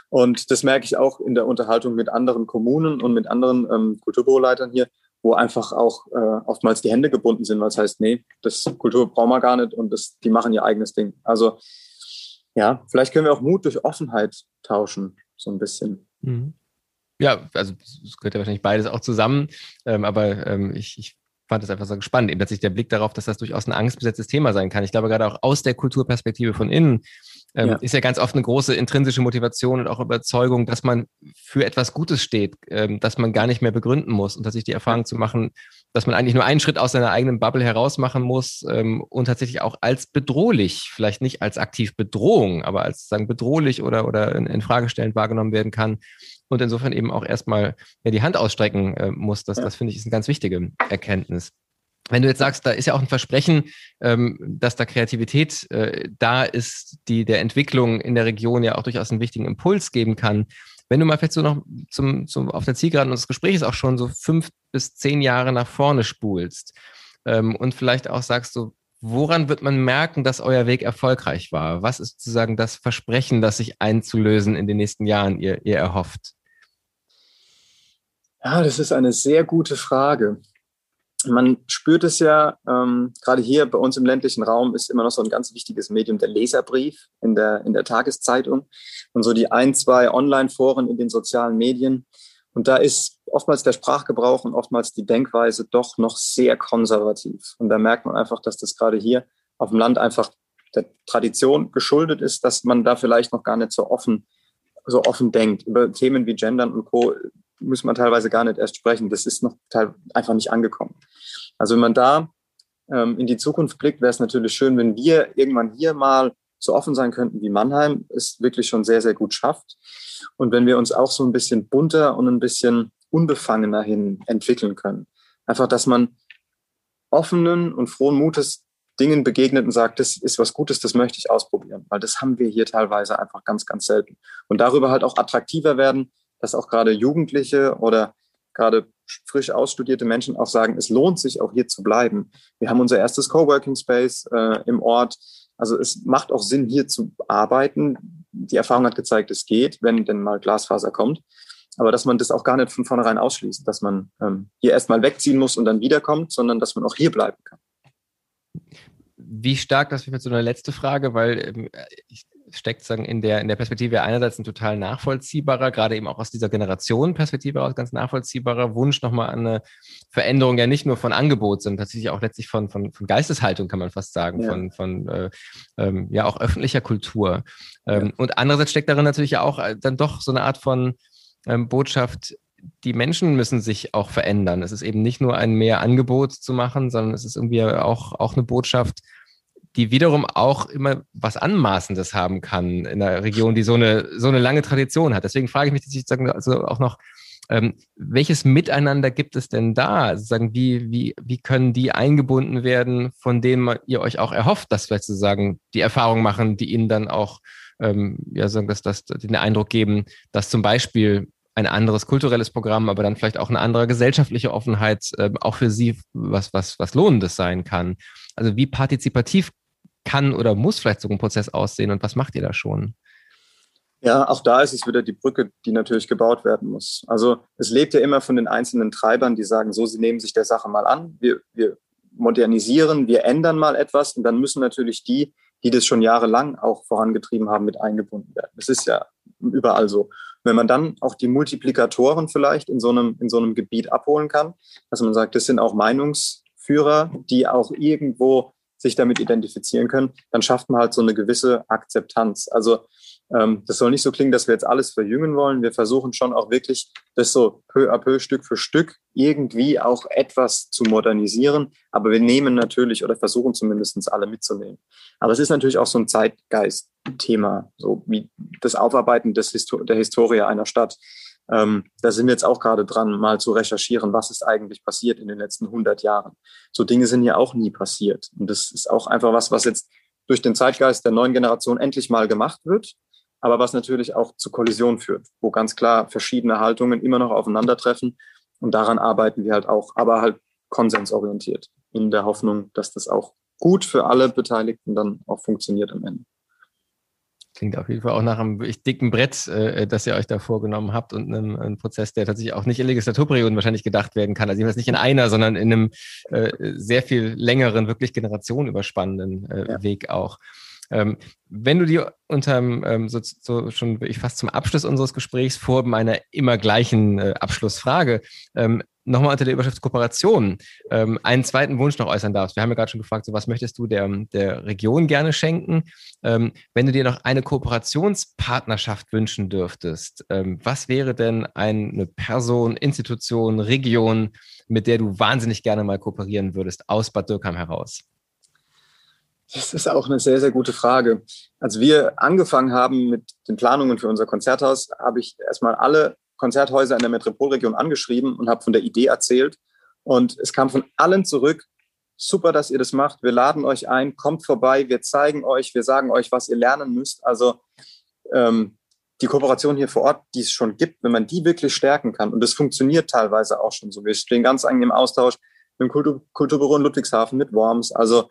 Und das merke ich auch in der Unterhaltung mit anderen Kommunen und mit anderen ähm, Kulturbüroleitern hier, wo einfach auch äh, oftmals die Hände gebunden sind, weil es heißt, nee, das Kultur brauchen wir gar nicht und das, die machen ihr eigenes Ding. Also ja, vielleicht können wir auch Mut durch Offenheit tauschen, so ein bisschen. Mhm. Ja, also es gehört ja wahrscheinlich beides auch zusammen, ähm, aber ähm, ich, ich fand es einfach so spannend, eben tatsächlich der Blick darauf, dass das durchaus ein angstbesetztes Thema sein kann. Ich glaube, gerade auch aus der Kulturperspektive von innen ähm, ja. ist ja ganz oft eine große intrinsische Motivation und auch Überzeugung, dass man für etwas Gutes steht, ähm, dass man gar nicht mehr begründen muss und tatsächlich die Erfahrung zu machen, dass man eigentlich nur einen Schritt aus seiner eigenen Bubble heraus machen muss ähm, und tatsächlich auch als bedrohlich, vielleicht nicht als aktiv Bedrohung, aber als sagen bedrohlich oder, oder in, in Frage stellend wahrgenommen werden kann und insofern eben auch erstmal ja, die Hand ausstrecken äh, muss. Das, das finde ich ist eine ganz wichtige Erkenntnis. Wenn du jetzt sagst, da ist ja auch ein Versprechen, ähm, dass da Kreativität äh, da ist, die der Entwicklung in der Region ja auch durchaus einen wichtigen Impuls geben kann. Wenn du mal vielleicht so noch zum, zum, auf der Zielgeraden unseres Gesprächs auch schon so fünf bis zehn Jahre nach vorne spulst ähm, und vielleicht auch sagst, so, woran wird man merken, dass euer Weg erfolgreich war? Was ist sozusagen das Versprechen, das sich einzulösen in den nächsten Jahren ihr, ihr erhofft? Ja, das ist eine sehr gute Frage man spürt es ja, ähm, gerade hier bei uns im ländlichen Raum ist immer noch so ein ganz wichtiges Medium der Leserbrief in der, in der Tageszeitung und so die ein, zwei Online-Foren in den sozialen Medien. Und da ist oftmals der Sprachgebrauch und oftmals die Denkweise doch noch sehr konservativ. Und da merkt man einfach, dass das gerade hier auf dem Land einfach der Tradition geschuldet ist, dass man da vielleicht noch gar nicht so offen so offen denkt. Über Themen wie Gendern und Co. muss man teilweise gar nicht erst sprechen. Das ist noch einfach nicht angekommen. Also wenn man da ähm, in die Zukunft blickt, wäre es natürlich schön, wenn wir irgendwann hier mal so offen sein könnten, wie Mannheim es wirklich schon sehr, sehr gut schafft. Und wenn wir uns auch so ein bisschen bunter und ein bisschen unbefangener hin entwickeln können. Einfach, dass man offenen und frohen Mutes Dingen begegnet und sagt, das ist was Gutes, das möchte ich ausprobieren, weil das haben wir hier teilweise einfach ganz, ganz selten. Und darüber halt auch attraktiver werden, dass auch gerade Jugendliche oder gerade frisch ausstudierte Menschen auch sagen, es lohnt sich auch hier zu bleiben. Wir haben unser erstes Coworking Space äh, im Ort. Also es macht auch Sinn, hier zu arbeiten. Die Erfahrung hat gezeigt, es geht, wenn denn mal Glasfaser kommt. Aber dass man das auch gar nicht von vornherein ausschließt, dass man ähm, hier erstmal wegziehen muss und dann wiederkommt, sondern dass man auch hier bleiben kann. Wie stark, das wäre jetzt so eine letzte Frage, weil ähm, ich steckt sagen in der in der Perspektive einerseits ein total nachvollziehbarer, gerade eben auch aus dieser Generationenperspektive heraus ganz nachvollziehbarer Wunsch nochmal an eine Veränderung ja nicht nur von Angebot, sondern tatsächlich auch letztlich von von, von Geisteshaltung kann man fast sagen, ja. von von äh, ähm, ja auch öffentlicher Kultur. Ähm, ja. Und andererseits steckt darin natürlich ja auch äh, dann doch so eine Art von ähm, Botschaft, die Menschen müssen sich auch verändern. Es ist eben nicht nur ein mehr Angebot zu machen, sondern es ist irgendwie auch, auch eine Botschaft, die wiederum auch immer was Anmaßendes haben kann in einer Region, die so eine, so eine lange Tradition hat. Deswegen frage ich mich sozusagen also auch noch, ähm, welches Miteinander gibt es denn da? Sozusagen, wie, wie, wie können die eingebunden werden, von denen ihr euch auch erhofft, dass vielleicht sozusagen die Erfahrung machen, die ihnen dann auch ähm, ja, sagen, dass das den Eindruck geben, dass zum Beispiel ein anderes kulturelles Programm, aber dann vielleicht auch eine andere gesellschaftliche Offenheit äh, auch für sie was, was, was Lohnendes sein kann. Also wie partizipativ kann oder muss vielleicht so ein Prozess aussehen und was macht ihr da schon? Ja, auch da ist es wieder die Brücke, die natürlich gebaut werden muss. Also es lebt ja immer von den einzelnen Treibern, die sagen, so, sie nehmen sich der Sache mal an, wir, wir modernisieren, wir ändern mal etwas und dann müssen natürlich die, die das schon jahrelang auch vorangetrieben haben, mit eingebunden werden. Das ist ja überall so. Wenn man dann auch die Multiplikatoren vielleicht in so einem, in so einem Gebiet abholen kann, dass man sagt, das sind auch Meinungsführer, die auch irgendwo sich damit identifizieren können, dann schafft man halt so eine gewisse Akzeptanz. Also ähm, das soll nicht so klingen, dass wir jetzt alles verjüngen wollen. Wir versuchen schon auch wirklich, das so peu à peu, Stück für Stück irgendwie auch etwas zu modernisieren. Aber wir nehmen natürlich oder versuchen zumindest alle mitzunehmen. Aber es ist natürlich auch so ein Zeitgeist-Thema, so wie das Aufarbeiten des Histo der Historie einer Stadt. Ähm, da sind wir jetzt auch gerade dran, mal zu recherchieren, was ist eigentlich passiert in den letzten 100 Jahren. So Dinge sind ja auch nie passiert. Und das ist auch einfach was, was jetzt durch den Zeitgeist der neuen Generation endlich mal gemacht wird, aber was natürlich auch zu Kollisionen führt, wo ganz klar verschiedene Haltungen immer noch aufeinandertreffen. Und daran arbeiten wir halt auch, aber halt konsensorientiert, in der Hoffnung, dass das auch gut für alle Beteiligten dann auch funktioniert am Ende. Klingt auf jeden Fall auch nach einem wirklich dicken Brett, äh, das ihr euch da vorgenommen habt und einem, einem Prozess, der tatsächlich auch nicht in Legislaturperioden wahrscheinlich gedacht werden kann. Also jedenfalls nicht in einer, sondern in einem äh, sehr viel längeren, wirklich generationenüberspannenden äh, ja. Weg auch. Ähm, wenn du dir unterm, ähm, so, so schon ich fast zum Abschluss unseres Gesprächs vor meiner immer gleichen äh, Abschlussfrage ähm, nochmal unter der Überschrift Kooperation ähm, einen zweiten Wunsch noch äußern darfst. Wir haben ja gerade schon gefragt, so was möchtest du der, der Region gerne schenken? Ähm, wenn du dir noch eine Kooperationspartnerschaft wünschen dürftest, ähm, was wäre denn eine Person, Institution, Region, mit der du wahnsinnig gerne mal kooperieren würdest, aus Bad Dürkheim heraus? Das ist auch eine sehr, sehr gute Frage. Als wir angefangen haben mit den Planungen für unser Konzerthaus, habe ich erstmal alle Konzerthäuser in der Metropolregion angeschrieben und habe von der Idee erzählt. Und es kam von allen zurück, super, dass ihr das macht. Wir laden euch ein, kommt vorbei, wir zeigen euch, wir sagen euch, was ihr lernen müsst. Also ähm, die Kooperation hier vor Ort, die es schon gibt, wenn man die wirklich stärken kann, und das funktioniert teilweise auch schon so. Wir stehen ganz eng im Austausch mit dem Kultur Kulturbüro in Ludwigshafen, mit Worms. Also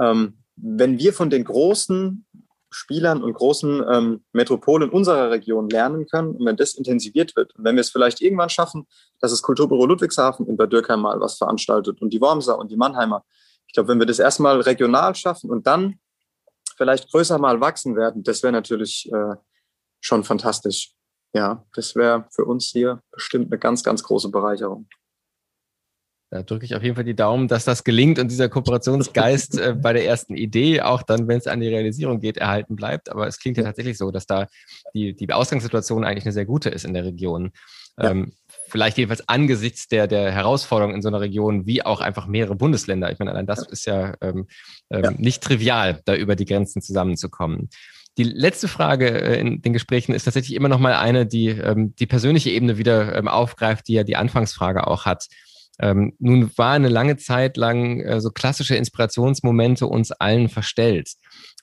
ähm, wenn wir von den großen Spielern und großen ähm, Metropolen unserer Region lernen können und wenn das intensiviert wird und wenn wir es vielleicht irgendwann schaffen, dass das Kulturbüro Ludwigshafen in Bad Dürkheim mal was veranstaltet und die Wormser und die Mannheimer. Ich glaube, wenn wir das erstmal regional schaffen und dann vielleicht größer mal wachsen werden, das wäre natürlich äh, schon fantastisch. Ja, das wäre für uns hier bestimmt eine ganz, ganz große Bereicherung. Da drücke ich auf jeden Fall die Daumen, dass das gelingt und dieser Kooperationsgeist äh, bei der ersten Idee, auch dann, wenn es an die Realisierung geht, erhalten bleibt. Aber es klingt ja tatsächlich so, dass da die, die Ausgangssituation eigentlich eine sehr gute ist in der Region. Ja. Ähm, vielleicht jedenfalls angesichts der, der Herausforderungen in so einer Region, wie auch einfach mehrere Bundesländer. Ich meine, allein das ist ja, ähm, ähm, ja. nicht trivial, da über die Grenzen zusammenzukommen. Die letzte Frage äh, in den Gesprächen ist tatsächlich immer noch mal eine, die ähm, die persönliche Ebene wieder ähm, aufgreift, die ja die Anfangsfrage auch hat. Ähm, nun war eine lange Zeit lang äh, so klassische Inspirationsmomente uns allen verstellt.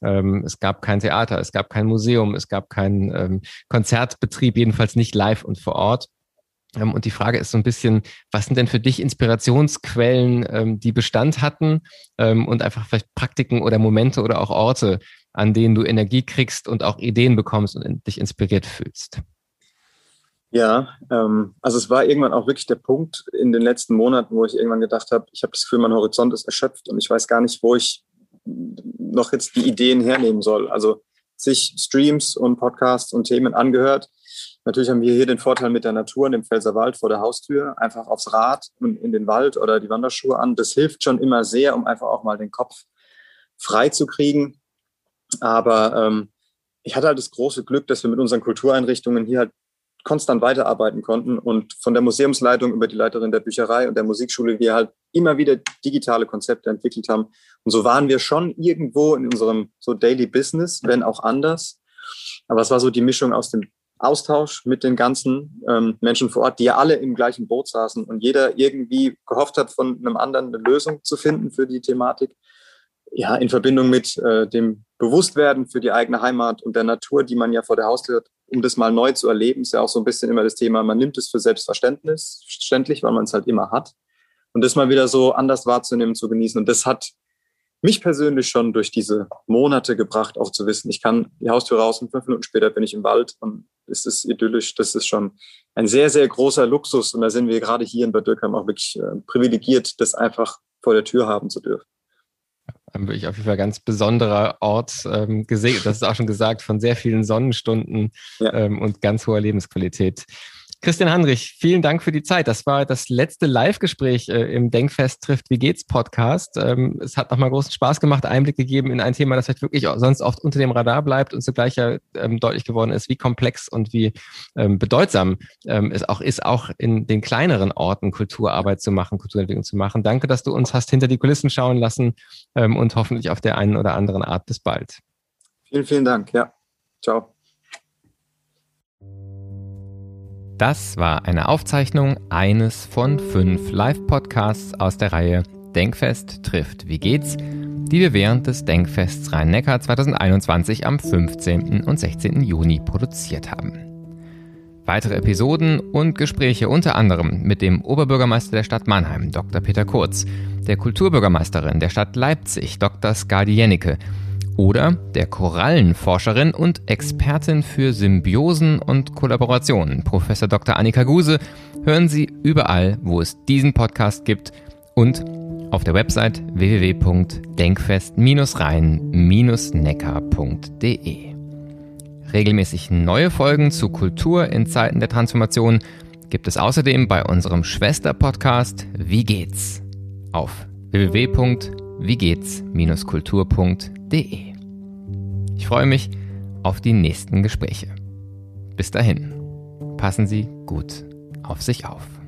Ähm, es gab kein Theater, es gab kein Museum, es gab keinen ähm, Konzertbetrieb, jedenfalls nicht live und vor Ort. Ähm, und die Frage ist so ein bisschen, was sind denn für dich Inspirationsquellen, ähm, die Bestand hatten ähm, und einfach vielleicht Praktiken oder Momente oder auch Orte, an denen du Energie kriegst und auch Ideen bekommst und dich inspiriert fühlst? Ja, ähm, also es war irgendwann auch wirklich der Punkt in den letzten Monaten, wo ich irgendwann gedacht habe, ich habe das Gefühl, mein Horizont ist erschöpft und ich weiß gar nicht, wo ich noch jetzt die Ideen hernehmen soll. Also sich Streams und Podcasts und Themen angehört. Natürlich haben wir hier den Vorteil mit der Natur und dem Pfälzerwald vor der Haustür, einfach aufs Rad und in den Wald oder die Wanderschuhe an. Das hilft schon immer sehr, um einfach auch mal den Kopf frei zu kriegen. Aber ähm, ich hatte halt das große Glück, dass wir mit unseren Kultureinrichtungen hier halt konstant weiterarbeiten konnten und von der Museumsleitung über die Leiterin der Bücherei und der Musikschule wir halt immer wieder digitale Konzepte entwickelt haben. Und so waren wir schon irgendwo in unserem so Daily Business, wenn auch anders. Aber es war so die Mischung aus dem Austausch mit den ganzen ähm, Menschen vor Ort, die ja alle im gleichen Boot saßen und jeder irgendwie gehofft hat, von einem anderen eine Lösung zu finden für die Thematik. Ja, in Verbindung mit äh, dem Bewusstwerden für die eigene Heimat und der Natur, die man ja vor der Haustür um das mal neu zu erleben, ist ja auch so ein bisschen immer das Thema, man nimmt es für selbstverständlich, weil man es halt immer hat. Und das mal wieder so anders wahrzunehmen, zu genießen. Und das hat mich persönlich schon durch diese Monate gebracht, auch zu wissen, ich kann die Haustür raus und fünf Minuten später bin ich im Wald und es ist idyllisch. Das ist schon ein sehr, sehr großer Luxus. Und da sind wir gerade hier in Bad Dürkheim auch wirklich äh, privilegiert, das einfach vor der Tür haben zu dürfen wirklich auf jeden Fall ganz besonderer Ort ähm, gesehen. Das ist auch schon gesagt, von sehr vielen Sonnenstunden ja. ähm, und ganz hoher Lebensqualität. Christian Hanrich, vielen Dank für die Zeit. Das war das letzte Live-Gespräch äh, im Denkfest trifft Wie geht's Podcast. Ähm, es hat nochmal großen Spaß gemacht, Einblick gegeben in ein Thema, das vielleicht wirklich sonst oft unter dem Radar bleibt und zugleich ja ähm, deutlich geworden ist, wie komplex und wie ähm, bedeutsam es auch ist, auch in den kleineren Orten Kulturarbeit zu machen, Kulturentwicklung zu machen. Danke, dass du uns hast hinter die Kulissen schauen lassen und hoffentlich auf der einen oder anderen Art bis bald. Vielen, vielen Dank. Ja, ciao. Das war eine Aufzeichnung eines von fünf Live-Podcasts aus der Reihe Denkfest trifft Wie geht's, die wir während des Denkfests Rhein-Neckar 2021 am 15. und 16. Juni produziert haben. Weitere Episoden und Gespräche unter anderem mit dem Oberbürgermeister der Stadt Mannheim, Dr. Peter Kurz, der Kulturbürgermeisterin der Stadt Leipzig, Dr. Skadi Jennecke, oder der Korallenforscherin und Expertin für Symbiosen und Kollaborationen, Professor Dr. Annika Guse, hören Sie überall, wo es diesen Podcast gibt und auf der Website www.denkfest-rhein-neckar.de. Regelmäßig neue Folgen zu Kultur in Zeiten der Transformation gibt es außerdem bei unserem Schwester-Podcast Wie geht's? auf www.wiegeht's-kultur.de. Ich freue mich auf die nächsten Gespräche. Bis dahin, passen Sie gut auf sich auf.